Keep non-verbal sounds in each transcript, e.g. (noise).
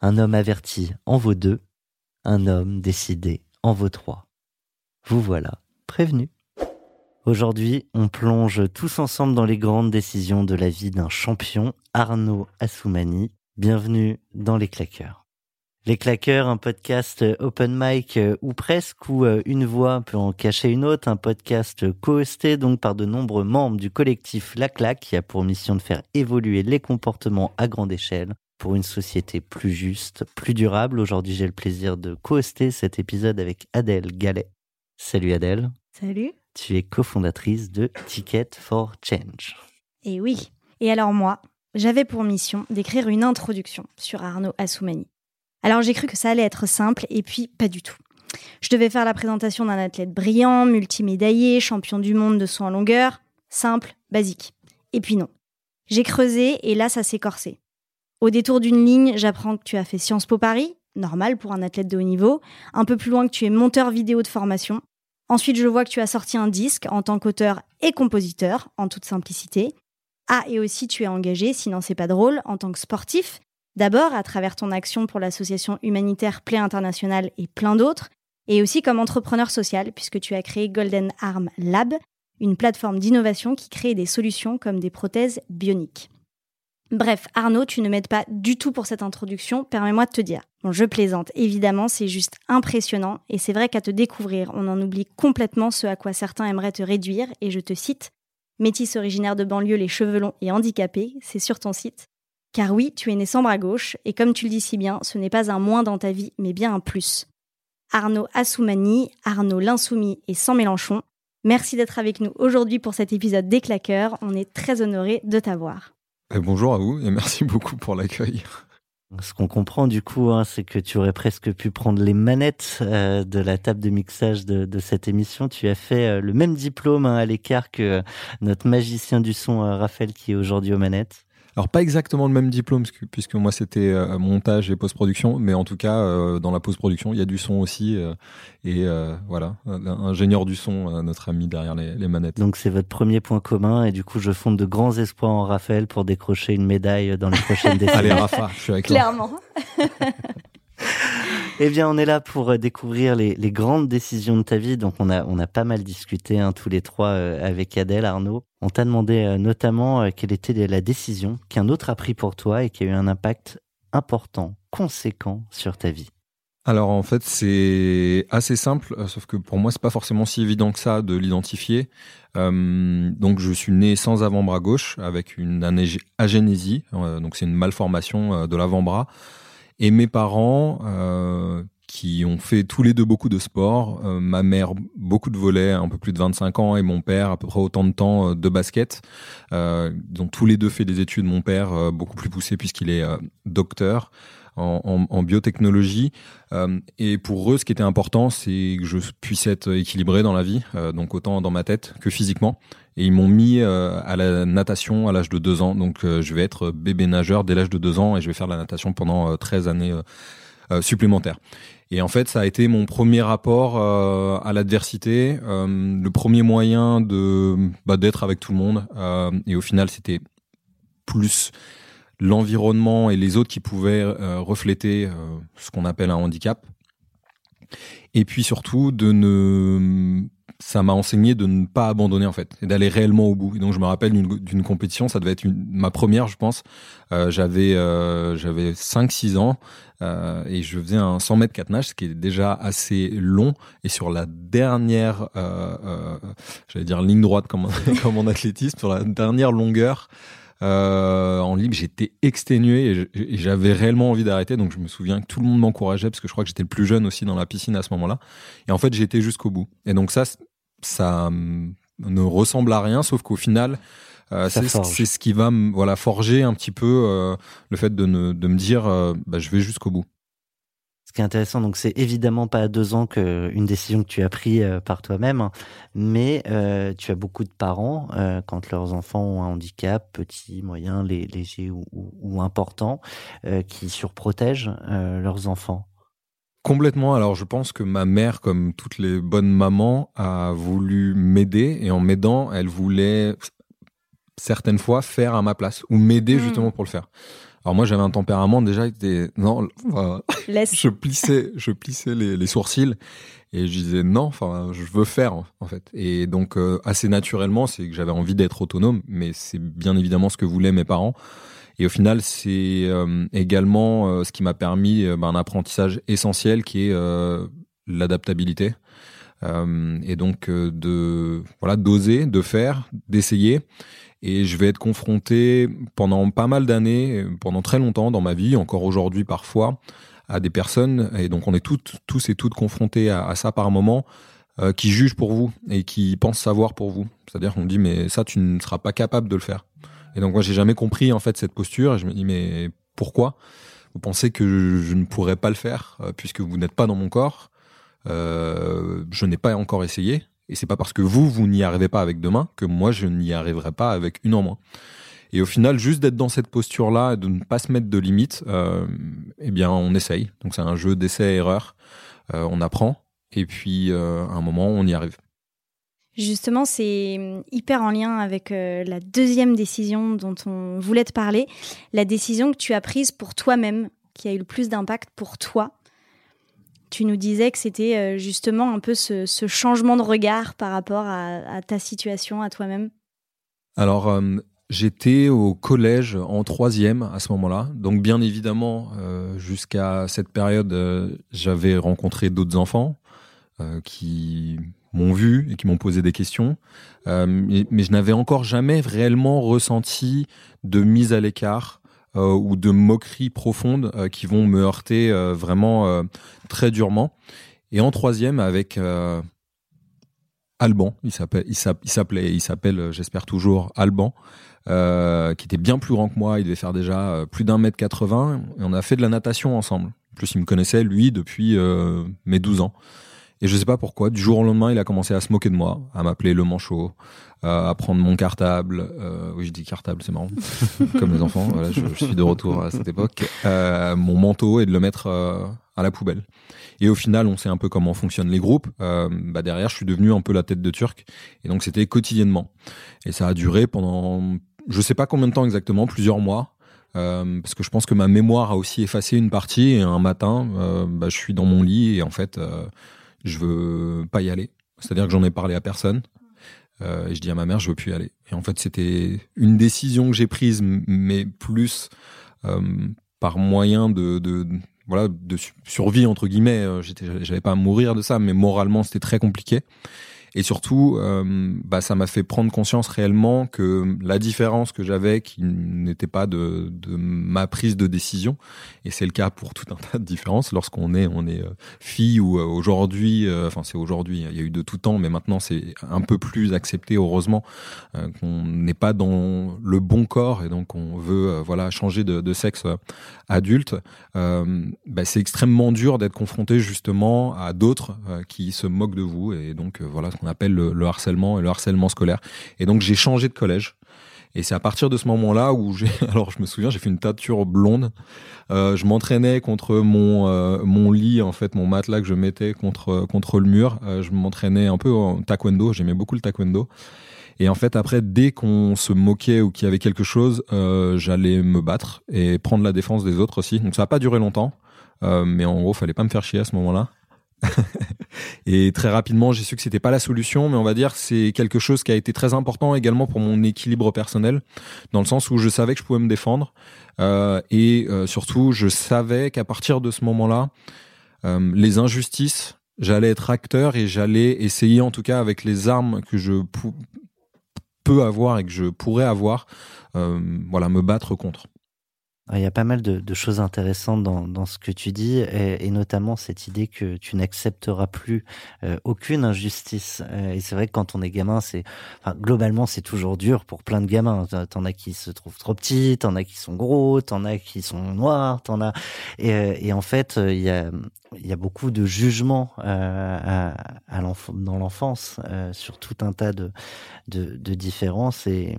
Un homme averti en vaut deux, un homme décidé en vaut trois. Vous voilà prévenus. Aujourd'hui, on plonge tous ensemble dans les grandes décisions de la vie d'un champion, Arnaud Assoumani. Bienvenue dans Les Claqueurs. Les Claqueurs, un podcast open mic euh, ou presque, où euh, une voix peut en cacher une autre, un podcast co-hosté donc par de nombreux membres du collectif La Claque qui a pour mission de faire évoluer les comportements à grande échelle pour une société plus juste, plus durable. Aujourd'hui, j'ai le plaisir de co-hoster cet épisode avec Adèle Gallet. Salut Adèle. Salut. Tu es cofondatrice de Ticket for Change. Et oui. Et alors moi, j'avais pour mission d'écrire une introduction sur Arnaud Assoumani. Alors j'ai cru que ça allait être simple, et puis pas du tout. Je devais faire la présentation d'un athlète brillant, multimédaillé, champion du monde de saut en longueur. Simple, basique. Et puis non. J'ai creusé, et là ça s'est corsé. Au détour d'une ligne, j'apprends que tu as fait Sciences Po Paris, normal pour un athlète de haut niveau. Un peu plus loin que tu es monteur vidéo de formation. Ensuite, je vois que tu as sorti un disque en tant qu'auteur et compositeur, en toute simplicité. Ah, et aussi tu es engagé, sinon c'est pas drôle, en tant que sportif. D'abord à travers ton action pour l'association humanitaire Play International et plein d'autres, et aussi comme entrepreneur social, puisque tu as créé Golden Arm Lab, une plateforme d'innovation qui crée des solutions comme des prothèses bioniques. Bref, Arnaud, tu ne m'aides pas du tout pour cette introduction, permets-moi de te dire. Bon, je plaisante, évidemment, c'est juste impressionnant, et c'est vrai qu'à te découvrir, on en oublie complètement ce à quoi certains aimeraient te réduire, et je te cite, métis originaire de banlieue, les cheveux et handicapé, c'est sur ton site. Car oui, tu es né sans bras gauche, et comme tu le dis si bien, ce n'est pas un moins dans ta vie, mais bien un plus. Arnaud Assoumani, Arnaud l'Insoumis et sans Mélenchon, merci d'être avec nous aujourd'hui pour cet épisode des claqueurs, on est très honoré de t'avoir. Et bonjour à vous et merci (laughs) beaucoup pour l'accueil. Ce qu'on comprend du coup, hein, c'est que tu aurais presque pu prendre les manettes euh, de la table de mixage de, de, cette émission. Tu as fait euh, le même diplôme hein, à l'écart que euh, notre magicien du son Raphaël qui est aujourd'hui aux manettes. Alors pas exactement le même diplôme puisque moi c'était euh, montage et post-production, mais en tout cas euh, dans la post-production il y a du son aussi euh, et voilà ingénieur du son notre ami derrière les, les manettes. Donc c'est votre premier point commun et du coup je fonde de grands espoirs en Raphaël pour décrocher une médaille dans les prochaines (laughs) décennies. Allez Rafa, je suis avec Clairement. (laughs) (laughs) Eh bien, on est là pour découvrir les, grandes décisions de ta vie. Donc, on a, pas mal discuté hein, tous les trois euh, avec Adèle, Arnaud. On t'a demandé euh, notamment euh, quelle était la décision qu'un autre a pris pour toi et qui a eu un impact important, conséquent sur ta vie. Alors en fait c'est assez simple, sauf que pour moi c'est pas forcément si évident que ça de l'identifier. Euh, donc je suis né sans avant-bras gauche avec une agénésie, euh, donc c'est une malformation de l'avant-bras. Et mes parents, euh, qui ont fait tous les deux beaucoup de sport, euh, ma mère beaucoup de volets, un peu plus de 25 ans, et mon père à peu près autant de temps euh, de basket. Euh, ils ont tous les deux fait des études, mon père euh, beaucoup plus poussé puisqu'il est docteur. En, biotechnologie. Euh, et pour eux, ce qui était important, c'est que je puisse être équilibré dans la vie, euh, donc autant dans ma tête que physiquement. Et ils m'ont mis euh, à la natation à l'âge de deux ans. Donc je vais être bébé nageur dès l'âge de deux ans et je vais faire la natation pendant 13 années supplémentaires. Et en fait, ça a été mon premier rapport à l'adversité, le premier moyen de bah, d'être avec tout le monde. Et au final, c'était plus l'environnement et les autres qui pouvaient euh, refléter euh, ce qu'on appelle un handicap. Et puis surtout de ne ça m'a enseigné de ne pas abandonner en fait et d'aller réellement au bout. Et donc je me rappelle d'une compétition, ça devait être ma première, je pense. Euh, j'avais j'avais 5-6 ans euh, et je faisais un 100 mètres 4 nages, ce qui est déjà assez long. Et sur la dernière, j'allais dire ligne droite comme (laughs) comme en athlétisme, sur la dernière longueur. Euh, en libre, j'étais exténué et j'avais réellement envie d'arrêter. Donc je me souviens que tout le monde m'encourageait parce que je crois que j'étais le plus jeune aussi dans la piscine à ce moment-là. Et en fait, été jusqu'au bout. Et donc ça, ça ne ressemble à rien, sauf qu'au final, euh, c'est ce qui va me voilà forger un petit peu euh, le fait de, ne, de me dire, euh, bah, je vais jusqu'au bout. Ce qui est intéressant, donc c'est évidemment pas à deux ans que une décision que tu as prise euh, par toi-même, hein, mais euh, tu as beaucoup de parents euh, quand leurs enfants ont un handicap, petit, moyen, lé- léger ou, ou, ou important, euh, qui surprotègent euh, leurs enfants. Complètement. Alors, je pense que ma mère, comme toutes les bonnes mamans, a voulu m'aider et en m'aidant, elle voulait certaines fois faire à ma place ou m'aider Mm. justement pour le faire. Alors moi, j'avais un tempérament déjà qui était non, enfin, je plissais, je plissais les, les sourcils et je disais non, enfin, je veux faire en- fait. Et donc euh, assez naturellement, c'est que j'avais envie d'être autonome, mais c'est bien évidemment ce que voulaient mes parents. Et au final, c'est euh, également euh, ce qui m'a permis ben, un apprentissage essentiel qui est l'adaptabilité. Et donc de voilà d'oser, de faire, d'essayer. Et je vais être confronté pendant pas mal d'années, pendant très longtemps dans ma vie, encore aujourd'hui parfois, à des personnes, et donc on est toutes, tous et toutes confrontés à, ça par moment, euh, qui jugent pour vous et qui pensent savoir pour vous. C'est-à-dire qu'on dit mais ça tu ne seras pas capable de le faire. Et donc moi j'ai jamais compris en fait cette posture et je me dis mais pourquoi? Vous pensez que je, je ne pourrais pas le faire euh, puisque vous n'êtes pas dans mon corps euh, Je n'ai pas encore essayé et c'est pas parce que vous vous n'y arrivez pas avec deux mains que moi je n'y arriverai pas avec une en moins. Et au final, juste d'être dans cette posture-là, de ne pas se mettre de limites, euh, eh bien, on essaye. Donc, c'est un jeu d'essai-erreur. Euh, on apprend. Et puis, euh, à un moment, on y arrive. Justement, c'est hyper en lien avec euh, la deuxième décision dont on voulait te parler, la décision que tu as prise pour toi-même, qui a eu le plus d'impact pour toi. Tu nous disais que c'était euh, justement un peu ce, changement de regard par rapport à, ta situation, à toi-même. Alors, euh, j'étais au collège en troisième à ce moment-là. Donc, bien évidemment, euh, jusqu'à cette période, j'avais rencontré d'autres enfants qui m'ont vu et qui m'ont posé des questions. Mais, mais je n'avais encore jamais réellement ressenti de mise à l'écart ou de moqueries profondes euh, qui vont me heurter euh, vraiment euh, très durement. Et en troisième, avec euh, Alban, il s'appelait, il s'appelle, euh, j'espère toujours Alban, euh, qui était bien plus grand que moi. Il devait faire déjà euh, plus d'un mètre 80 et on a fait de la natation ensemble. En plus, il me connaissait lui depuis euh, mes 12 ans. Et je sais pas pourquoi, du jour au lendemain, il a commencé à se moquer de moi, à m'appeler le manchot, euh, à prendre mon cartable. Euh, oui, je dis cartable, c'est marrant, (laughs) comme les enfants. Voilà, je, je suis de retour à cette époque. Euh, mon manteau et de le mettre euh, à la poubelle. Et au final, on sait un peu comment fonctionnent les groupes. Bah derrière, je suis devenu un peu la tête de Turc. Et donc, c'était quotidiennement. Et ça a duré pendant, je sais pas combien de temps exactement, plusieurs mois. Euh, parce que je pense que ma mémoire a aussi effacé une partie. Et un matin, euh, bah, je suis dans mon lit et en fait, euh, je veux pas y aller. C'est-à-dire que j'en ai parlé à personne. Euh, et je dis à ma mère, je veux plus y aller. Et en fait, c'était une décision que j'ai prise, mais plus euh, par moyen de, de voilà de su- survie entre guillemets. Euh, J'étais, j'avais pas à mourir de ça, mais moralement, c'était très compliqué. Et surtout, euh, bah, ça m'a fait prendre conscience réellement que la différence que j'avais, qui n'était pas de, de ma prise de décision, et c'est le cas pour tout un (laughs) tas de différences, lorsqu'on est, on est euh, fille ou euh, aujourd'hui, enfin c'est aujourd'hui, il y a eu de tout temps, mais maintenant c'est un peu plus accepté, heureusement, qu'on n'est pas dans le bon corps et donc on veut voilà changer de, sexe adulte. Euh, bah, c'est extrêmement dur d'être confronté justement à d'autres qui se moquent de vous et donc voilà ce qu'on appelle le, le harcèlement et le harcèlement scolaire. Et donc j'ai changé de collège. Et c'est à partir de ce moment-là où j'ai, (laughs) alors je me souviens, j'ai fait une teinture blonde. Euh, je m'entraînais contre mon euh, mon lit, en fait, mon matelas que je mettais contre contre le mur. Euh, je m'entraînais un peu en taekwondo. J'aimais beaucoup le taekwondo. Et en fait, après, dès qu'on se moquait ou qu'il y avait quelque chose, j'allais me battre et prendre la défense des autres aussi. Donc ça n'a pas duré longtemps, mais en gros, fallait pas me faire chier à ce moment-là. (laughs) et très rapidement, j'ai su que c'était pas la solution, mais on va dire c'est quelque chose qui a été très important également pour mon équilibre personnel, dans le sens où je savais que je pouvais me défendre euh, et euh, surtout je savais qu'à partir de ce moment-là, euh, les injustices, j'allais être acteur et j'allais essayer en tout cas avec les armes que je peux avoir et que je pourrais avoir, voilà, me battre contre. Il y a pas mal de, de choses intéressantes dans, dans ce que tu dis, et, et notamment cette idée que tu n'accepteras plus euh, aucune injustice. Euh, et c'est vrai que quand on est gamin, c'est, enfin, globalement, c'est toujours dur pour plein de gamins. T'en- T'en as qui se trouvent trop petits, t'en as qui sont gros, t'en as qui sont noirs, t'en as. Et, euh, et en fait, euh, il y a, il y a beaucoup de jugements euh, à, à l'enf- dans l'enfance euh, sur tout un tas de, de, de différences. Et,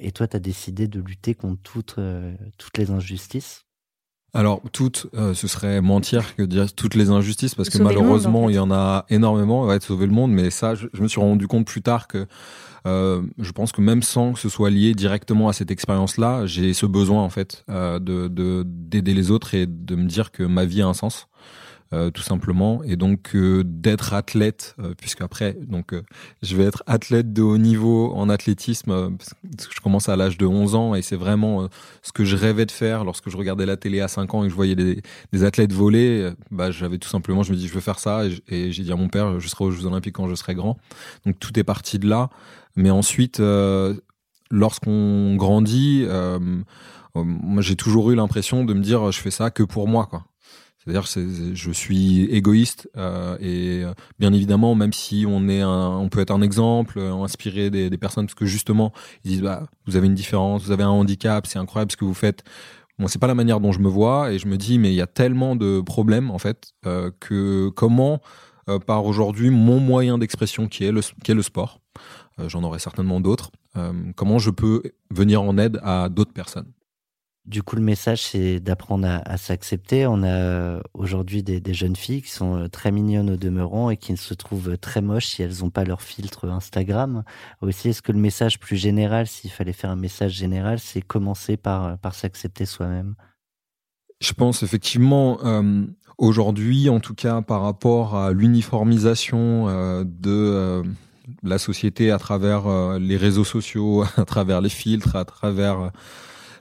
et toi, tu as décidé de lutter contre toutes, euh, toutes les injustices? Alors, toutes, euh, ce serait mentir que de dire toutes les injustices, parce que Sauver le monde, malheureusement, en fait. il y en a énormément. Ouais, de sauver le monde, mais ça, je, je me suis rendu compte plus tard que euh, je pense que même sans que ce soit lié directement à cette expérience-là, j'ai ce besoin en fait euh, de de- d'aider les autres et de me dire que ma vie a un sens. Euh, tout simplement et donc euh, d'être athlète euh, puisque après donc euh, je vais être athlète de haut niveau en athlétisme euh, parce que je commence à l'âge de 11 ans et c'est vraiment ce que je rêvais de faire lorsque je regardais la télé à 5 ans et que je voyais des, des athlètes voler, bah, j'avais tout simplement, je me dis, je veux faire ça. Et j'ai dit à mon père, je serai aux Jeux Olympiques quand je serai grand. Donc tout est parti de là. Mais ensuite, lorsqu'on grandit, euh, moi j'ai toujours eu l'impression de me dire, je fais ça que pour moi, quoi. C'est-à-dire, c'est- je suis égoïste euh, et euh, bien évidemment, même si on est, un, on peut être un exemple, euh, inspirer des, personnes, parce que justement, ils disent, bah, vous avez une différence, vous avez un handicap, c'est incroyable ce que vous faites. Bon, c'est pas la manière dont je me vois et je me dis, mais il y a tellement de problèmes en fait que comment par aujourd'hui mon moyen d'expression qui est le qui est le sport, j'en aurai certainement d'autres. comment je peux venir en aide à d'autres personnes. Du coup, le message, c'est d'apprendre à, s'accepter. On a euh, aujourd'hui des, jeunes filles qui sont euh, très mignonnes au demeurant et qui se trouvent très moches si elles n'ont pas leur filtre Instagram. Est-ce que le message plus général, s'il fallait faire un message général, c'est commencer par, par s'accepter soi-même? Je pense effectivement euh, aujourd'hui, en tout cas par rapport à l'uniformisation euh, de euh, la société à travers euh, les réseaux sociaux, (laughs) à travers les filtres, à travers euh,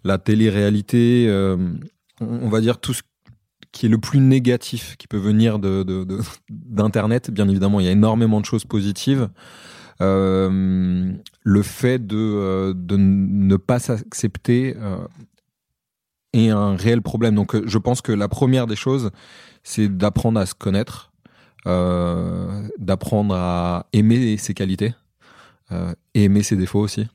la télé-réalité, euh, on va dire tout ce qui est le plus négatif qui peut venir de de- d'internet. Bien évidemment, il y a énormément de choses positives. Euh, le fait de euh, ne pas s'accepter est un réel problème. Donc, je pense que la première des choses, c'est d'apprendre à se connaître, d'apprendre à aimer ses qualités, et aimer ses défauts aussi.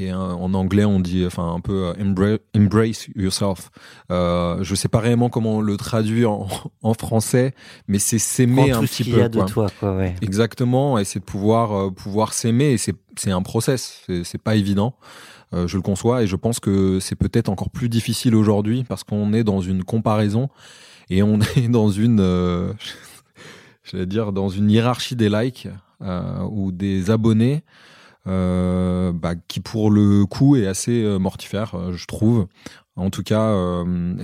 Et euh, en anglais, on dit, enfin, un peu euh, embra- embrace yourself. Euh, je sais pas réellement comment on le traduit en, (laughs) en français, mais c'est s'aimer un tout ce petit qu'il peu. y a de toi, quoi, ouais. Exactement, et c'est de pouvoir euh, pouvoir s'aimer. Et c'est c'est un process, c'est c'est pas évident. Euh, je le conçois, et je pense que c'est peut-être encore plus difficile aujourd'hui parce qu'on est dans une comparaison et on (laughs) est dans une, euh, (laughs) j'allais dire, dans une hiérarchie des likes ou des abonnés. Euh, bah, qui pour le coup est assez euh, mortifère, euh, je trouve. En tout cas,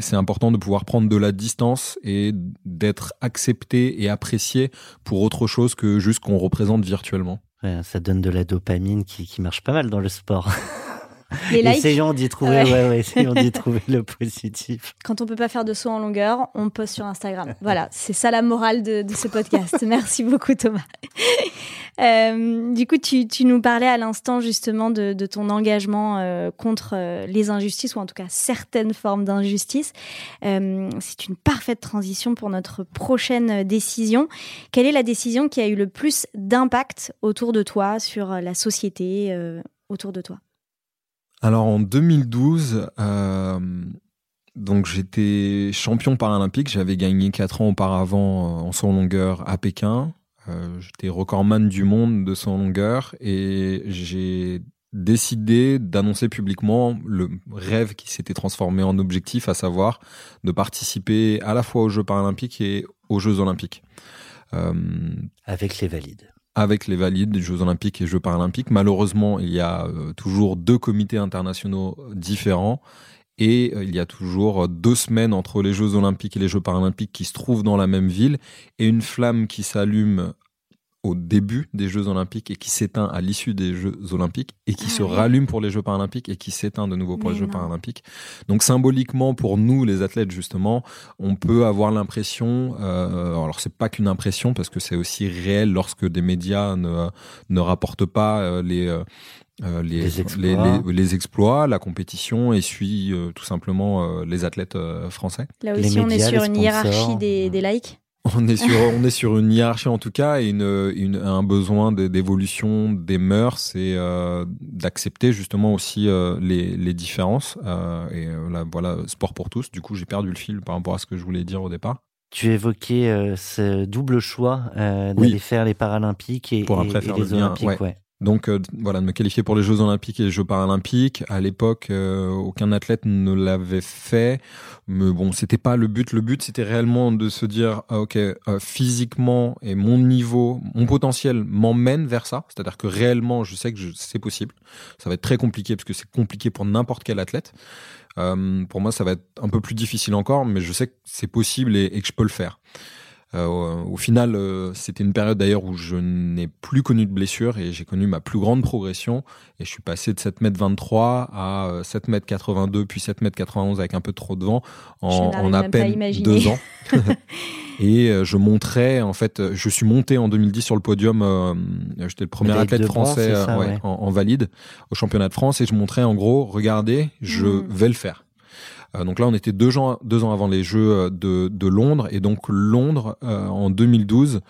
c'est important de pouvoir prendre de la distance et d'être accepté et apprécié pour autre chose que juste qu'on représente virtuellement. Ça donne de la dopamine qui marche pas mal dans le sport. (laughs) Les likes, essayons d'y trouver, Ouais. ouais, ouais, essayons d'y (laughs) trouver le positif. quand on peut pas faire de saut en longueur, on poste sur Instagram. Voilà, c'est ça la morale de, de ce podcast. (laughs) Merci beaucoup Thomas. Euh, du coup, tu, tu nous parlais à l'instant justement de, de ton engagement euh, contre euh, les injustices, ou en tout cas certaines formes d'injustice. C'est une parfaite transition pour notre prochaine décision. Quelle est la décision qui a eu le plus d'impact autour de toi, sur la société autour de toi? Alors en 2012, euh, donc j'étais champion paralympique. J'avais gagné quatre ans auparavant euh, en saut longueur à Pékin. Euh, j'étais recordman du monde de saut en longueur et j'ai décidé d'annoncer publiquement le rêve qui s'était transformé en objectif, à savoir de participer à la fois aux Jeux paralympiques et aux Jeux olympiques. Euh, avec les valides avec les valides des Jeux olympiques et Jeux paralympiques. Malheureusement, il y a euh, toujours deux comités internationaux différents et euh, il y a toujours deux semaines entre les Jeux olympiques et les Jeux paralympiques qui se trouvent dans la même ville et une flamme qui s'allume au début des Jeux Olympiques et qui s'éteint à l'issue des Jeux Olympiques et qui ah se rallume pour les Jeux Paralympiques et qui s'éteint de nouveau pour les Jeux Paralympiques. Donc symboliquement pour nous les athlètes justement, on peut avoir l'impression, euh, alors c'est pas qu'une impression parce que c'est aussi réel lorsque des médias ne, ne rapportent pas euh, les euh, les, les, exploits. Les, exploits. la compétition et suit euh, tout simplement les athlètes français. Là aussi, on est sur une hiérarchie des, des likes on est sur on est sur une hiérarchie en tout cas et une, une un besoin d'évolution des mœurs et euh, d'accepter justement aussi euh, les, les différences. Euh, et là voilà sport pour tous. Du coup j'ai perdu le fil par rapport à ce que je voulais dire au départ. Tu évoquais ce double choix d'aller faire les Paralympiques et, pour après faire les Olympiques ouais. Donc euh, voilà, de me qualifier pour les Jeux Olympiques et les Jeux Paralympiques. À l'époque, euh, aucun athlète ne l'avait fait. Mais bon, c'était pas le but. Le but, c'était réellement de se dire, ah, ok, euh, physiquement et mon niveau, mon potentiel m'emmène vers ça. C'est-à-dire que réellement, je sais que c'est possible. Ça va être très compliqué parce que c'est compliqué pour n'importe quel athlète. pour moi, ça va être un peu plus difficile encore, mais je sais que c'est possible et, et que je peux le faire. Euh, au final, euh, c'était une période d'ailleurs où je n'ai plus connu de blessure et j'ai connu ma plus grande progression. Et je suis passé de 7m23 à 7m82 euh, puis 7m91 avec un peu trop de vent en, en à peine deux ans. (laughs) (laughs) et je montrais, en fait, je suis monté en 2010 sur le podium. J'étais le premier athlète français en, en, valide au championnat de France et je montrais en gros, regardez, je mmh. vais le faire. Euh, donc là, on était deux ans, deux ans avant les Jeux euh, de, Londres. Et donc Londres, euh, en 2012,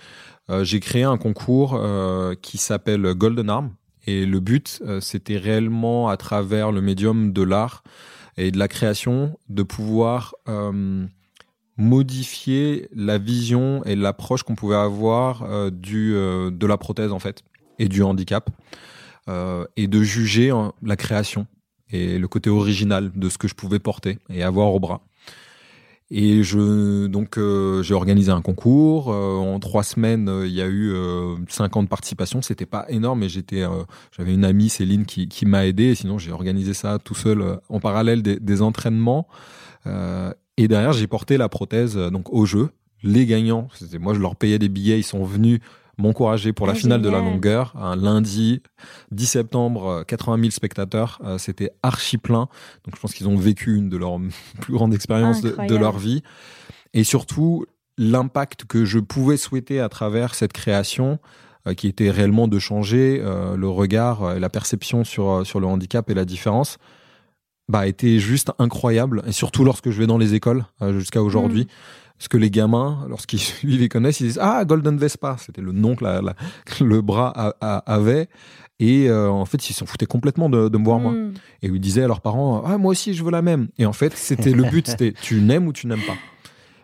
j'ai créé un concours qui s'appelle Golden Arm. Et le but, c'était réellement, à travers le médium de l'art et de la création, de pouvoir modifier la vision et l'approche qu'on pouvait avoir du, de la prothèse, en fait, et du handicap. et de juger la création le côté original de ce que je pouvais porter et avoir au bras. Et je donc euh, j'ai organisé un concours. Euh, en trois semaines, euh, il y a eu 50 participations. C'était pas énorme, mais j'étais j'avais une amie Céline qui, qui m'a aidé. sinon, j'ai organisé ça tout seul en parallèle des, entraînements. et derrière, j'ai porté la prothèse donc au jeu. Les gagnants, moi je leur payais des billets. Ils sont venus m'encourager pour la ah, finale de la longueur, un lundi 10 septembre, 80 euh, 000 spectateurs, euh, c'était archi plein. Donc je pense qu'ils ont vécu une de leurs (laughs) plus grandes expériences de, leur vie. Et surtout, l'impact que je pouvais souhaiter à travers cette création, euh, qui était réellement de changer le regard et la perception sur, sur le handicap et la différence, bah, était juste incroyable. Et surtout lorsque je vais dans les écoles jusqu'à aujourd'hui. Mm. Parce que les gamins, lorsqu'ils (laughs) les connaissent, ils disent Ah, Golden Vespa, c'était le nom que (laughs) le bras avait. Et euh, en fait, ils s'en foutaient complètement de, me voir moi. Hmm. Et ils disaient à leurs parents Ah, moi aussi, je veux la même. Et en fait, c'était le but (laughs) c'était tu n'aimes ou tu n'aimes pas.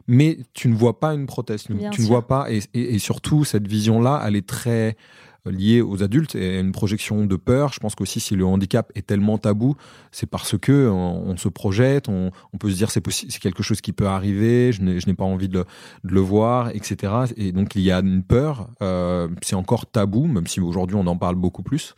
Mais tu ne vois pas une prothèse, tu, ne vois pas. et surtout, cette vision-là, elle est très liées aux adultes et une projection de peur. Je pense qu'aussi si le handicap est tellement tabou, c'est parce que on, se projette, on, peut se dire c'est c'est quelque chose qui peut arriver, je n'ai pas envie de le, voir, etc. Et donc il y a une peur. Euh, c'est encore tabou, même si aujourd'hui on en parle beaucoup plus.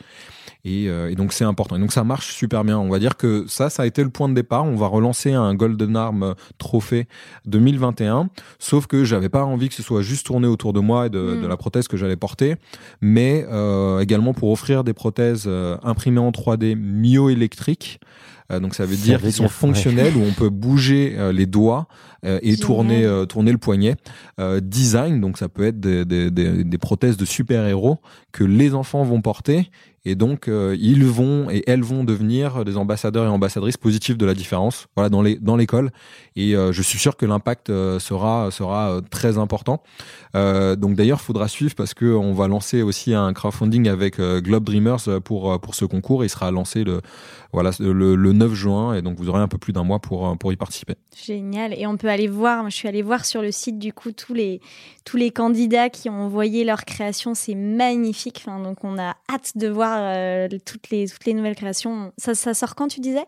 Euh, et, donc c'est important. Et donc ça marche super bien. On va dire que ça, ça a été le point de départ. On va relancer un Golden Arm Trophée 2021. Sauf que j'avais pas envie que ce soit juste tourné autour de moi et de, mm. la prothèse que j'allais porter, mais euh, également pour offrir des prothèses euh, imprimées en 3D myoélectriques. donc ça veut dire qu'ils sont fonctionnels où on peut bouger les doigts et tourner tourner le poignet. design donc ça peut être des, des, des prothèses de super héros que les enfants vont porter et donc, euh, ils vont et elles vont devenir des ambassadeurs et ambassadrices positifs de la différence, voilà, dans les dans l'école. Et euh, je suis sûr que l'impact euh, sera sera très important. donc d'ailleurs, faudra suivre parce que on va lancer aussi un crowdfunding avec Globe Dreamers pour pour ce concours. Il sera lancé le voilà le, le 9 juin et donc vous aurez un peu plus d'un mois pour pour y participer. Génial. Et on peut aller voir. Je suis allée voir sur le site du coup tous les tous les candidats qui ont envoyé leur création. C'est magnifique. Donc on a hâte de voir voir euh, toutes, les, toutes les nouvelles créations. Ça, ça sort quand, tu disais?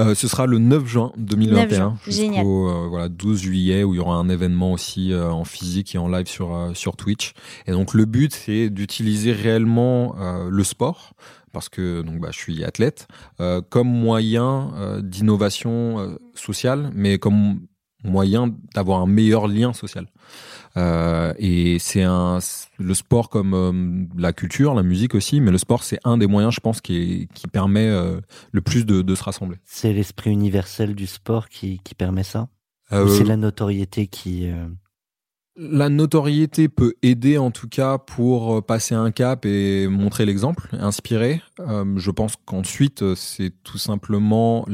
Euh, ce sera le 9 juin 2021 juin, génial. jusqu'au euh, voilà, 12 juillet où il y aura un événement aussi euh, en physique et en live sur, sur Twitch. Et donc le but c'est d'utiliser réellement le sport parce que donc bah, je suis athlète comme moyen d'innovation sociale mais comme moyen d'avoir un meilleur lien social. Euh, et c'est un le sport comme euh, la culture, la musique aussi, mais le sport c'est un des moyens, je pense, qui, est- qui permet euh, le plus de, de se rassembler. C'est l'esprit universel du sport qui, qui permet ça? Ou c'est la notoriété qui... La notoriété peut aider en tout cas pour euh, passer un cap et montrer l'exemple, inspirer. Euh, je pense qu'ensuite euh, c'est tout simplement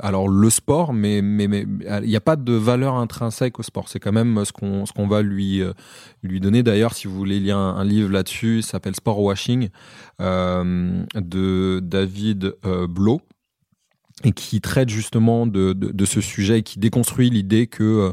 alors le sport, mais il n'y a pas de valeur intrinsèque au sport. C'est quand même ce qu'on va lui donner. D'ailleurs, si vous voulez lire un, livre là-dessus, s'appelle Sport Washing de David euh, Blo et qui traite justement de, ce sujet et qui déconstruit l'idée que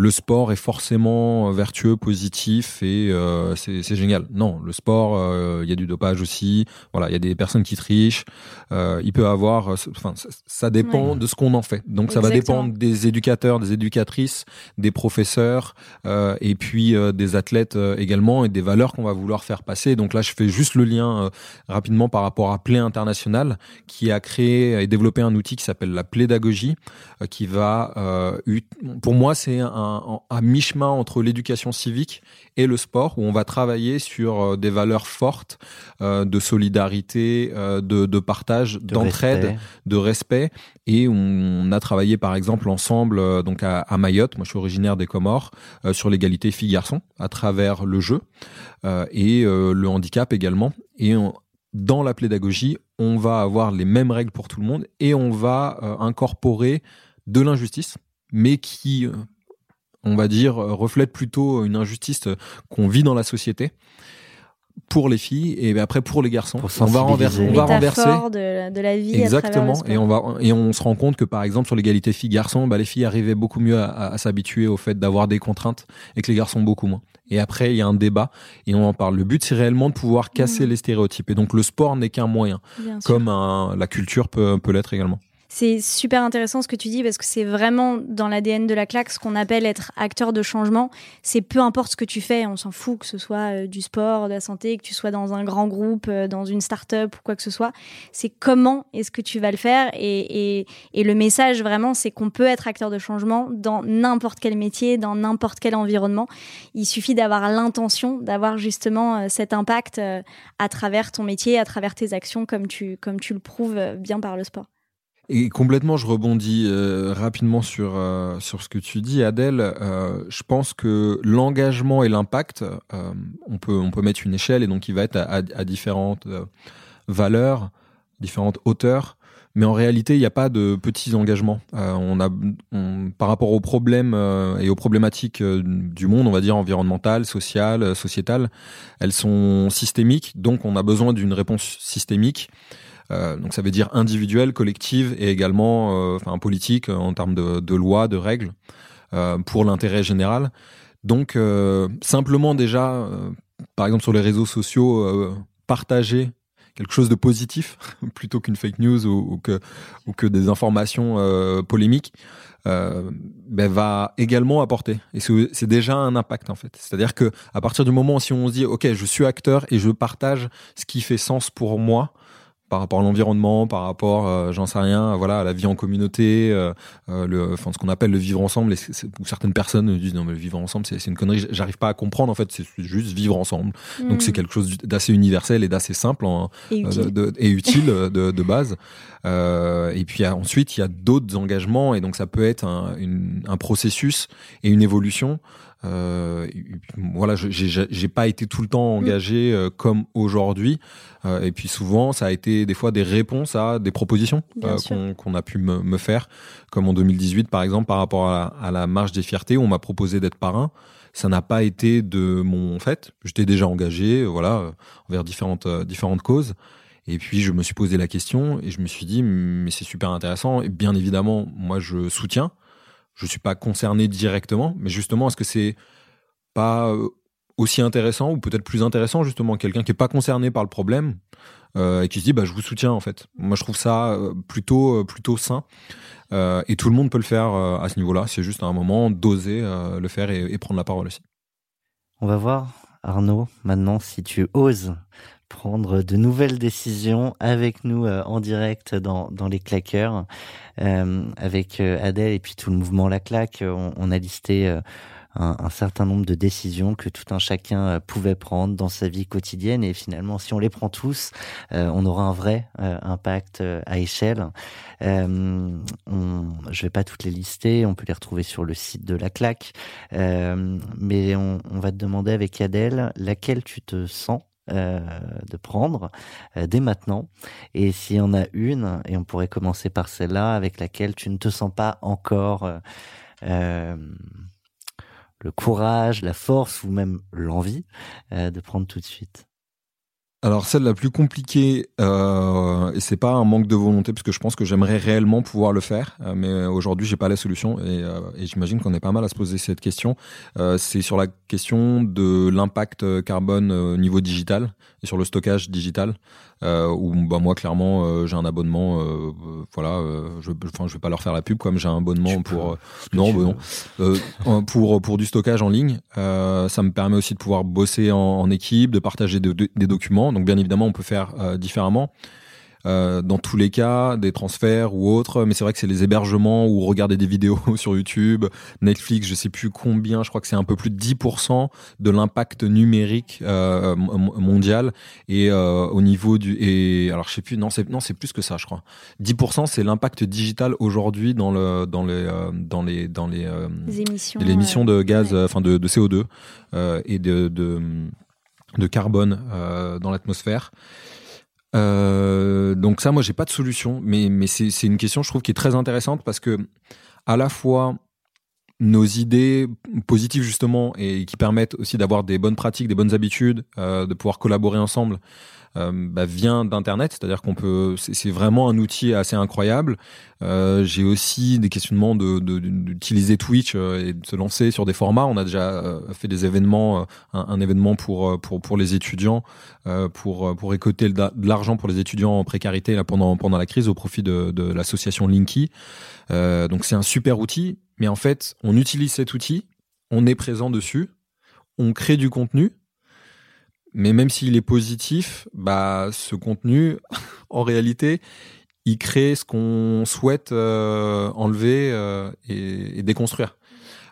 le sport est forcément vertueux, positif et euh, c'est génial. Non, le sport, euh, il y a du dopage aussi. Voilà, il y a des personnes qui trichent. Euh, il peut avoir, euh, enfin, ça, dépend Ouais. de ce qu'on en fait. Donc ça va dépendre des éducateurs, des éducatrices, des professeurs euh, et puis euh, des athlètes euh, également et des valeurs qu'on va vouloir faire passer. Donc là, je fais juste le lien euh, rapidement par rapport à Play International qui a créé et développé un outil qui s'appelle la pédagogie euh, qui va, euh, pour moi, c'est un, un- à mi-chemin entre l'éducation civique et le sport, où on va travailler sur euh, des valeurs fortes euh, de solidarité, euh, de, de partage, de d'entraide, respect. de respect. Et on a travaillé, par exemple, ensemble euh, donc à, à Mayotte. Moi, je suis originaire des Comores, sur l'égalité filles-garçons à travers le jeu et le handicap également. Et on- dans la pédagogie, on va avoir les mêmes règles pour tout le monde et on va incorporer de l'injustice, mais qui, on va dire, euh, reflète plutôt une injustice euh, qu'on vit dans la société pour les filles et après pour les garçons. Pour on va renverser, on va renverser. De, la- de la vie. à Exactement. le. Et on va et on se rend compte que par exemple sur l'égalité filles-garçons, bah, les filles arrivaient beaucoup mieux à, à- à s'habituer au fait d'avoir des contraintes et que les garçons beaucoup moins. Et après il y a un débat et on en parle. Le but c'est réellement de pouvoir casser Mhm. les stéréotypes. Et donc le sport n'est qu'un moyen, Bien sûr. comme un- la culture peut, peut l'être également. C'est super intéressant ce que tu dis parce que c'est vraiment dans l'ADN de la claque ce qu'on appelle être acteur de changement. C'est peu importe ce que tu fais, on s'en fout que ce soit euh, du sport, de la santé, que tu sois dans un grand groupe, euh, dans une start-up ou quoi que ce soit. C'est comment est-ce que tu vas le faire et, le message vraiment c'est qu'on peut être acteur de changement dans n'importe quel métier, dans n'importe quel environnement. Il suffit d'avoir l'intention d'avoir justement euh, cet impact à travers ton métier, à travers tes actions comme tu, comme tu le prouves bien par le sport. Et complètement, je rebondis euh, rapidement sur euh, sur ce que tu dis, Adèle. Euh, je pense que l'engagement et l'impact, on peut on peut mettre une échelle et donc il va être à, à- différentes valeurs, différentes hauteurs. Mais en réalité, il n'y a pas de petits engagements. On a, par rapport aux problèmes et aux problématiques du monde, on va dire environnementales, sociales, sociétales, elles sont systémiques. Donc, on a besoin d'une réponse systémique. Euh, donc ça veut dire individuelle, collective et également euh, enfin politique euh, en termes de, de loi, de règles pour l'intérêt général. Donc simplement déjà, par exemple sur les réseaux sociaux, partager quelque chose de positif (laughs) plutôt qu'une fake news ou, que ou que des informations polémiques ben, va également apporter et c'est c'est déjà un impact en fait c'est à dire que à partir du moment où si on se dit ok je suis acteur et je partage ce qui fait sens pour moi par rapport à l'environnement, par rapport, euh, j'en sais rien, voilà, à la vie en communauté, euh, euh, le, enfin, ce qu'on appelle le vivre ensemble. Et où certaines personnes disent non mais le vivre ensemble, c'est une connerie. J'arrive pas à comprendre en fait. C'est juste vivre ensemble. Donc c'est Mm. quelque chose d'assez universel et d'assez simple en, Et euh, utile. de- et utile de, de base. Euh, et puis ensuite, il y a d'autres engagements et donc ça peut être un, une- un processus et une évolution. Euh, voilà, j'ai pas été tout le temps engagé euh, comme aujourd'hui. Euh, et puis souvent, ça a été des fois des réponses à des propositions euh, qu'on qu'on a pu me, me faire, comme en 2018 par exemple par rapport à, à la marche des fiertés où on m'a proposé d'être parrain. Ça n'a pas été de mon fait. J'étais déjà engagé, euh, voilà, euh, envers différentes différentes causes. Et puis je me suis posé la question et je me suis dit mais c'est super intéressant. Et bien évidemment, moi je soutiens. Je suis pas concerné directement, mais justement est-ce que c'est pas euh, aussi intéressant ou peut-être plus intéressant justement quelqu'un qui est pas concerné par le problème euh, et qui se dit bah je vous soutiens en fait. Moi je trouve ça euh, plutôt plutôt sain et tout le monde peut le faire à ce niveau-là. C'est juste à un moment d'oser le faire et prendre la parole aussi. On va voir Arnaud maintenant si tu oses prendre de nouvelles décisions avec nous euh, en direct dans, dans les claqueurs, euh, avec euh, Adèle et puis tout le mouvement La Claque. On, a listé un, certain nombre de décisions que tout un chacun pouvait prendre dans sa vie quotidienne et finalement, si on les prend tous, on aura un vrai impact à échelle. Euh, on, je vais pas toutes les lister, on peut les retrouver sur le site de La Claque, mais on, on va te demander avec Adèle laquelle tu te sens euh, de prendre euh, dès maintenant. Et s'il y en a une, et on pourrait commencer par celle-là, avec laquelle tu ne te sens pas encore euh, le courage, la force ou même l'envie de prendre tout de suite. Alors celle la plus compliquée, euh, et c'est pas un manque de volonté, parce que je pense que j'aimerais réellement pouvoir le faire, euh, mais aujourd'hui j'ai pas la solution, et, euh, et j'imagine qu'on est pas mal à se poser cette question. Euh, c'est sur la question de l'impact carbone au niveau digital et sur le stockage digital, où bah moi clairement j'ai un abonnement, voilà, je, enfin je vais pas leur faire la pub, comme j'ai un abonnement pour non, bah, non, pour pour du stockage en ligne. ça me permet aussi de pouvoir bosser en, en équipe, de partager des documents donc bien évidemment, on peut faire euh, différemment. Euh, dans tous les cas, des transferts ou autres, mais c'est vrai que c'est les hébergements ou regarder des vidéos (laughs) sur YouTube, Netflix, je sais plus combien, je crois que c'est un peu plus de 10% de l'impact numérique euh, mondial et euh, au niveau du et alors je sais plus non c'est non c'est plus que ça je crois. 10% c'est l'impact digital aujourd'hui dans le dans les euh, dans les dans les, les émissions, les émissions de gaz enfin de, de, CO2 et de, de de carbone euh, dans l'atmosphère. Euh, donc ça, moi, j'ai pas de solution, mais, mais c'est une question, je trouve, qui est très intéressante parce que à la fois nos idées positives justement et qui permettent aussi d'avoir des bonnes pratiques, des bonnes habitudes, euh, de pouvoir collaborer ensemble, euh, bah, vient d'Internet, c'est-à-dire qu'on peut, c'est vraiment un outil assez incroyable. Euh, J'ai aussi des questionnements de d'utiliser Twitch euh, et de se lancer sur des formats. On a déjà euh, fait des événements, un, un, événement pour pour pour les étudiants, pour pour récolter de l'argent pour les étudiants en précarité là pendant pendant la crise au profit de, de l'association Linky. donc c'est un super outil, mais en fait on utilise cet outil, on est présent dessus, on crée du contenu mais même s'il est positif, bah, ce contenu, (laughs) en réalité, il crée ce qu'on souhaite euh, enlever euh, et, et, déconstruire.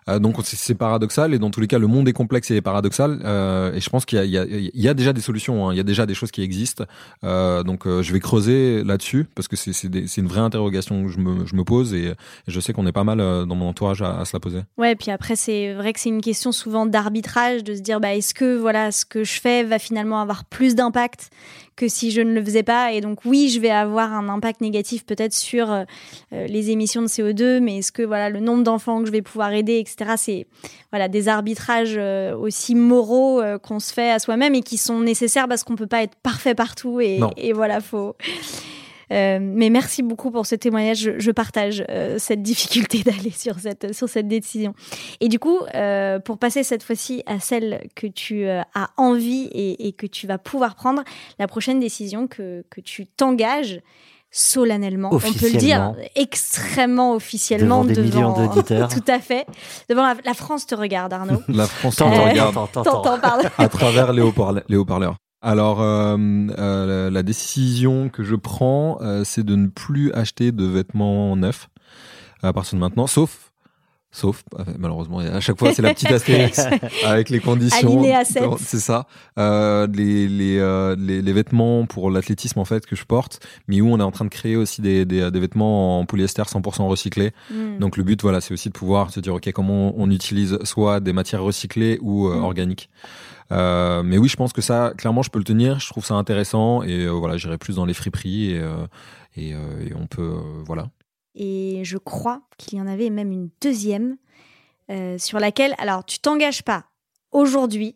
Euh, donc c'est paradoxal et dans tous les cas le monde est complexe et paradoxal euh, et je pense qu'il y, y, y, a déjà des solutions, hein. il y a déjà des choses qui existent. Euh, donc je vais creuser là-dessus parce que c'est une vraie interrogation que je me, je me pose et, je sais qu'on est pas mal dans mon entourage à, se la poser. Ouais, puis après c'est vrai que c'est une question souvent d'arbitrage de se dire bah est-ce que voilà ce que je fais va finalement avoir plus d'impact que si je ne le faisais pas? Et donc oui, je vais avoir un impact négatif peut-être sur les émissions de CO2, mais est-ce que voilà le nombre d'enfants que je vais pouvoir aider, etc. C'est voilà des arbitrages euh, aussi moraux euh, qu'on se fait à soi-même et qui sont nécessaires parce qu'on peut pas être parfait partout et, et voilà faut. Euh, mais merci beaucoup pour ce témoignage. Je, je partage euh, cette difficulté (laughs) d'aller sur cette, sur cette décision. Et du coup, euh, pour passer cette fois-ci à celle que tu as envie et, et, que tu vas pouvoir prendre, la prochaine décision que, que tu t'engages solennellement, on peut le dire extrêmement officiellement devant, des millions d'auditeurs. (laughs) tout à fait. Devant la, la, France te regarde, Arnaud. (laughs) la France te regarde. (laughs) à travers les haut-parleurs. Alors, euh, euh, la décision que je prends, euh, c'est de ne plus acheter de vêtements neufs à partir de maintenant, sauf, sauf, malheureusement, à chaque fois c'est la petite astérix (laughs) avec les conditions. C'est ça. Les, les, les, les, vêtements pour l'athlétisme en fait que je porte, mais où on est en train de créer aussi des, des, des vêtements en polyester 100% recyclés. Mm. Donc le but, voilà, c'est aussi de pouvoir se dire, ok, comment on, utilise soit des matières recyclées ou mm. organiques. Euh, mais oui, je pense que ça, clairement, je peux le tenir. Je trouve ça intéressant et euh, voilà, j'irai plus dans les friperies et, euh, et, et on peut, voilà. Et je crois qu'il y en avait même une deuxième sur laquelle, alors, tu t'engages pas aujourd'hui,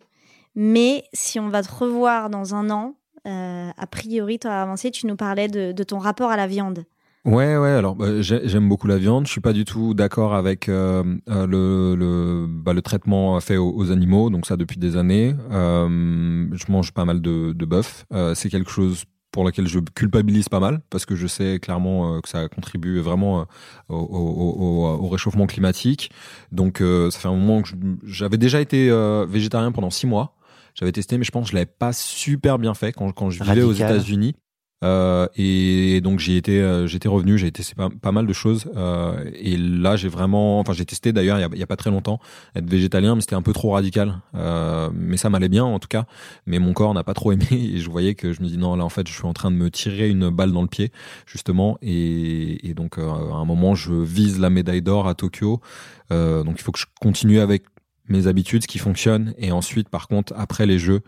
mais si on va te revoir dans un an, a priori, toi, avancé, tu nous parlais de, ton rapport à la viande. Ouais, ouais. Alors, bah, j'ai- j'aime beaucoup la viande. Je suis pas du tout d'accord avec euh, euh, bah, le traitement fait aux, aux animaux. Donc ça depuis des années. Euh, je mange pas mal de, de bœuf. Euh, c'est quelque chose pour lequel je culpabilise pas mal parce que je sais clairement euh, que ça contribue vraiment euh, au, au- au- au réchauffement climatique. Donc euh, ça fait un moment que j'avais déjà été végétarien pendant six mois. J'avais testé, mais je pense que je l'avais pas super bien fait quand, quand je vivais aux. États-Unis. Euh, et donc j'y étais, euh, j'étais revenu, j'ai testé pas, pas mal de choses. Euh, et là, j'ai vraiment, enfin j'ai testé d'ailleurs il y a, pas très longtemps être végétalien, mais c'était un peu trop radical. Euh, mais ça m'allait bien en tout cas. Mais mon corps n'a pas trop aimé (laughs) et je voyais que je me dis non là en fait je suis en train de me tirer une balle dans le pied justement. Et, et donc euh, à un moment je vise la médaille d'or à Tokyo. Euh, donc il faut que je continue avec mes habitudes, ce qui fonctionne. Et ensuite par contre après les jeux.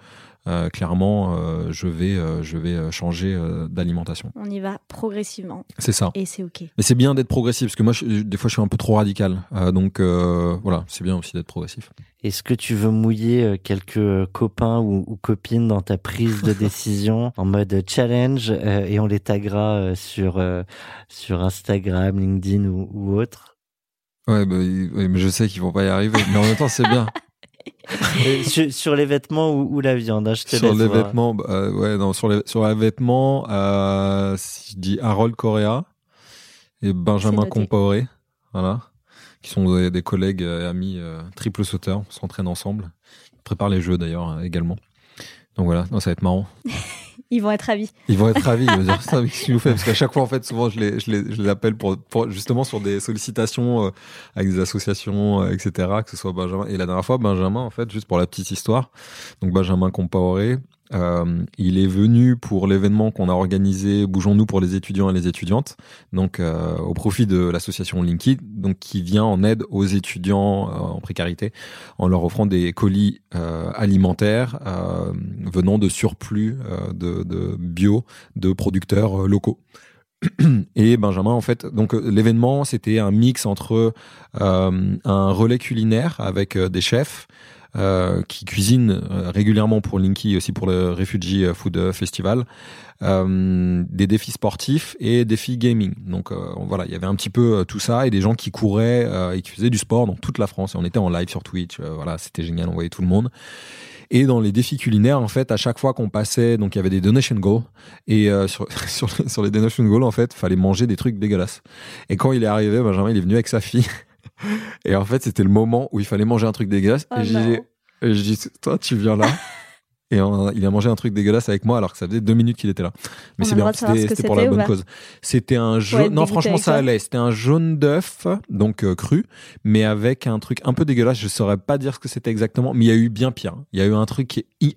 Euh, clairement, euh, je vais, euh, je vais changer euh, d'alimentation. On y va progressivement C'est ça. et c'est ok. Mais c'est bien d'être progressif parce que moi, je- des fois, je suis un peu trop radical. Euh, donc euh, voilà, c'est bien aussi d'être progressif. Est-ce que tu veux mouiller quelques copains ou, ou copines dans ta prise de (laughs) décision en mode challenge euh, et on les taguera sur euh, sur Instagram, LinkedIn ou, ou autre? Ouais, bah, ouais, mais je sais qu'ils vont pas y arriver. Mais en même temps, c'est bien. (laughs) Et sur, sur les vêtements ou, ou la viande hein, Je te sur laisse les voir. vêtements, bah, euh, ouais, non, sur les sur les vêtements, euh, si je dis Harold Correa et Benjamin. Compaoré, voilà, qui sont des, des collègues et amis euh, triple sauteurs, on s'entraîne ensemble, ils préparent les jeux d'ailleurs euh, également. Donc voilà, non, ça va être marrant. (laughs) Ils vont être ravis. Ils vont être ravis, (laughs) ils vont dire ça, mais qu'est-ce qu'il nous fait? Parce qu'à chaque fois, en fait, souvent, je les, je les, je les appelle pour, pour justement sur des sollicitations euh, avec des associations, euh, etc., que ce soit Benjamin. Et la dernière fois, Benjamin, en fait, juste pour la petite histoire, donc Benjamin Compaoré, euh, il est venu pour l'événement qu'on a organisé Bougeons-nous pour les étudiants et les étudiantes, donc euh, au profit de l'association Linky, donc qui vient en aide aux étudiants euh, en précarité en leur offrant des colis alimentaires venant de surplus de, de bio de producteurs locaux. (clears throat) Et Benjamin, en fait, donc l'événement, c'était un mix entre un relais culinaire avec des chefs euh, qui cuisinent euh, régulièrement pour Linky, aussi pour le Refugee Food Festival, euh, des défis sportifs et défis gaming. Donc euh, voilà, il y avait un petit peu euh, tout ça et des gens qui couraient euh, et qui faisaient du sport dans toute la France. Et on était en live sur Twitch. voilà, c'était génial, on voyait tout le monde. Et dans les défis culinaires, en fait, à chaque fois qu'on passait, donc il y avait des donation goals. Et euh, (laughs) sur, sur les donation goals, en fait, fallait manger des trucs dégueulasses. Et quand il est arrivé, Benjamin, il est venu avec sa fille. Et en fait, c'était le moment où il fallait manger un truc dégueulasse. Oh et je dis, toi, tu viens là. (laughs) Et on- il a mangé un truc dégueulasse avec moi alors que ça faisait deux minutes qu'il était là. Mais c'est bien, c'était pour la bonne pas cause. C'était un jaune. Non, franchement, ça allait. C'était un jaune d'œuf, donc euh, cru, mais avec un truc un peu dégueulasse. Je saurais pas dire ce que c'était exactement, mais il y a eu bien pire. Il y a eu un truc qui est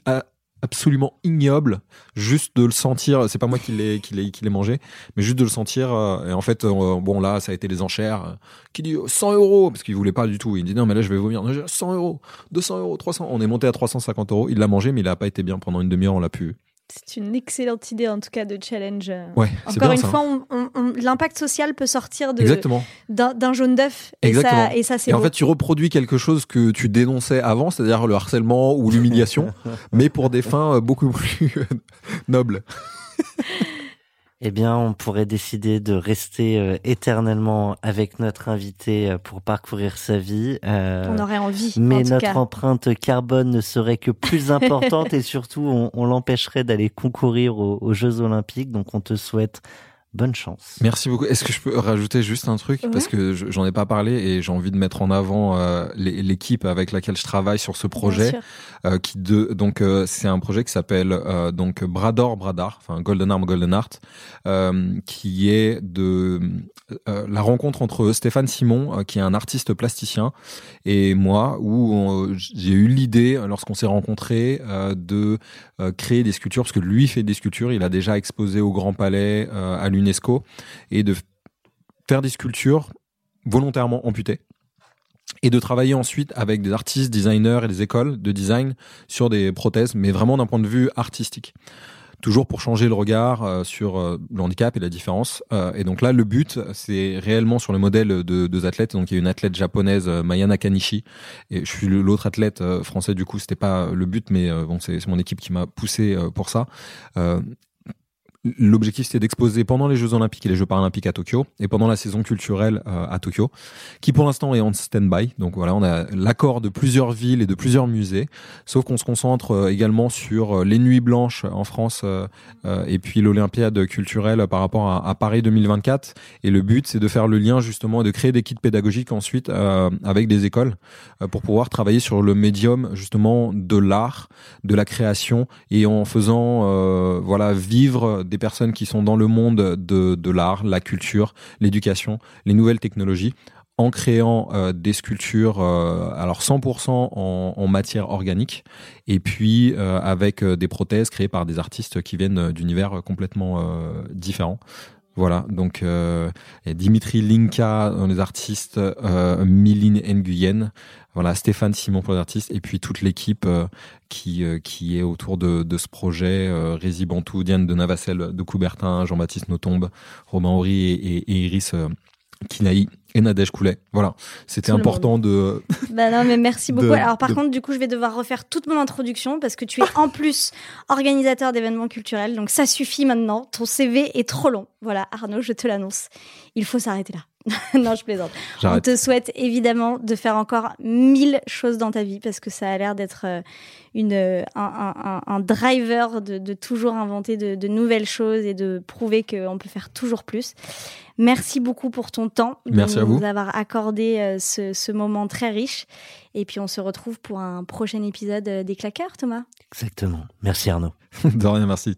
absolument ignoble, juste de le sentir. C'est pas moi qui l'ai qui l'ai qui mangé, mais juste de le sentir. euh, et en fait, euh, bon là, ça a été les enchères. euh, qui dit 100 euros parce qu'il voulait pas du tout. Il dit non, mais là, je vais vomir. Non, j'ai 100 euros, 200 euros, 300. On est monté à 350 euros. Il l'a mangé, mais il a pas été bien pendant une demi-heure. On l'a pu. C'est une excellente idée en tout cas de challenge. euh. Ouais, c'est Encore bien une ça. fois, l'impact social peut sortir de- Exactement. d'un jaune d'œuf et ça, et ça c'est Et en beau. fait, tu reproduis quelque chose que tu dénonçais avant, c'est-à-dire le harcèlement ou l'humiliation, (laughs) mais pour des fins beaucoup plus (laughs) nobles. (laughs) Eh bien, on pourrait décider de rester euh, éternellement avec notre invité euh, pour parcourir sa vie. euh, on aurait envie. en mais tout notre cas. empreinte carbone ne serait que plus (laughs) importante et surtout, on, on l'empêcherait d'aller concourir aux, aux Jeux Olympiques. Donc, on te souhaite bonne chance. Merci beaucoup. Est-ce que je peux rajouter juste un truc? Ouais. parce que je- j'en ai pas parlé et j'ai envie de mettre en avant euh, l'é- l'équipe avec laquelle je travaille sur ce projet. euh, qui de, donc euh, c'est un projet qui s'appelle euh, donc Brador Bradar, enfin Golden Arm Golden Art, euh, qui est de euh, la rencontre entre Stéphane Simon, euh, qui est un artiste plasticien, et moi, où j'ai eu l'idée lorsqu'on s'est rencontrés euh, de euh, créer des sculptures, parce que lui fait des sculptures, il a déjà exposé au Grand Palais, euh, à l'UNESCO, et de faire des sculptures volontairement amputées et de travailler ensuite avec des artistes, designers et des écoles de design sur des prothèses, mais vraiment d'un point de vue artistique. Toujours pour changer le regard euh, sur euh, le handicap et la différence. Euh, et donc là, le but, c'est réellement sur le modèle de deux athlètes. Donc il y a une athlète japonaise, euh, Maya Nakanishi, et je suis l'autre athlète français. Du coup, c'était pas le but, mais bon, c'est mon équipe qui m'a poussé pour ça. L'objectif c'était d'exposer pendant les Jeux Olympiques et les Jeux Paralympiques à Tokyo et pendant la saison culturelle euh, à Tokyo, qui pour l'instant est en stand-by. Donc voilà, on a l'accord de plusieurs villes et de plusieurs musées, sauf qu'on se concentre euh, également sur euh, les Nuits Blanches en France et puis l'Olympiade culturelle par rapport à, à, Paris 2024. Et le but c'est de faire le lien justement et de créer des kits pédagogiques ensuite avec des écoles pour pouvoir travailler sur le médium justement de l'art, de la création et en faisant voilà vivre des personnes qui sont dans le monde de, de l'art, la culture, l'éducation, les nouvelles technologies en créant euh, des sculptures euh, alors 100% en, matière organique et puis euh, avec des prothèses créées par des artistes qui viennent d'univers complètement différents. Voilà, donc Dimitri Linka, les artistes, Miline Nguyen, voilà, Stéphane Simon pour les artistes, et puis toute l'équipe qui, qui est autour de, de ce projet, euh, Rézi Bantou, Diane de Navacelle de Coubertin, Jean-Baptiste Notombe, Romain Horry et, et, Iris Kinaï et Nadège Coulet. Voilà, c'était important de. Bah non, mais merci (laughs) beaucoup. Alors par contre, du coup, je vais devoir refaire toute mon introduction parce que tu es en plus organisateur d'événements culturels, donc ça suffit maintenant. Ton CV est trop long. Voilà, Arnaud, je te l'annonce. Il faut s'arrêter là. (laughs) non, je plaisante. On te souhaite évidemment de faire encore mille choses dans ta vie parce que ça a l'air d'être euh, une, euh, un, un, un driver de, de, toujours inventer de, de, nouvelles choses et de prouver qu'on peut faire toujours plus. Merci beaucoup pour ton temps, Merci de à vous. nous avoir accordé euh, ce, ce, moment très riche. Et puis on se retrouve pour un prochain épisode des Claqueurs, Thomas. Exactement. Merci Arnaud. (laughs) de rien, merci.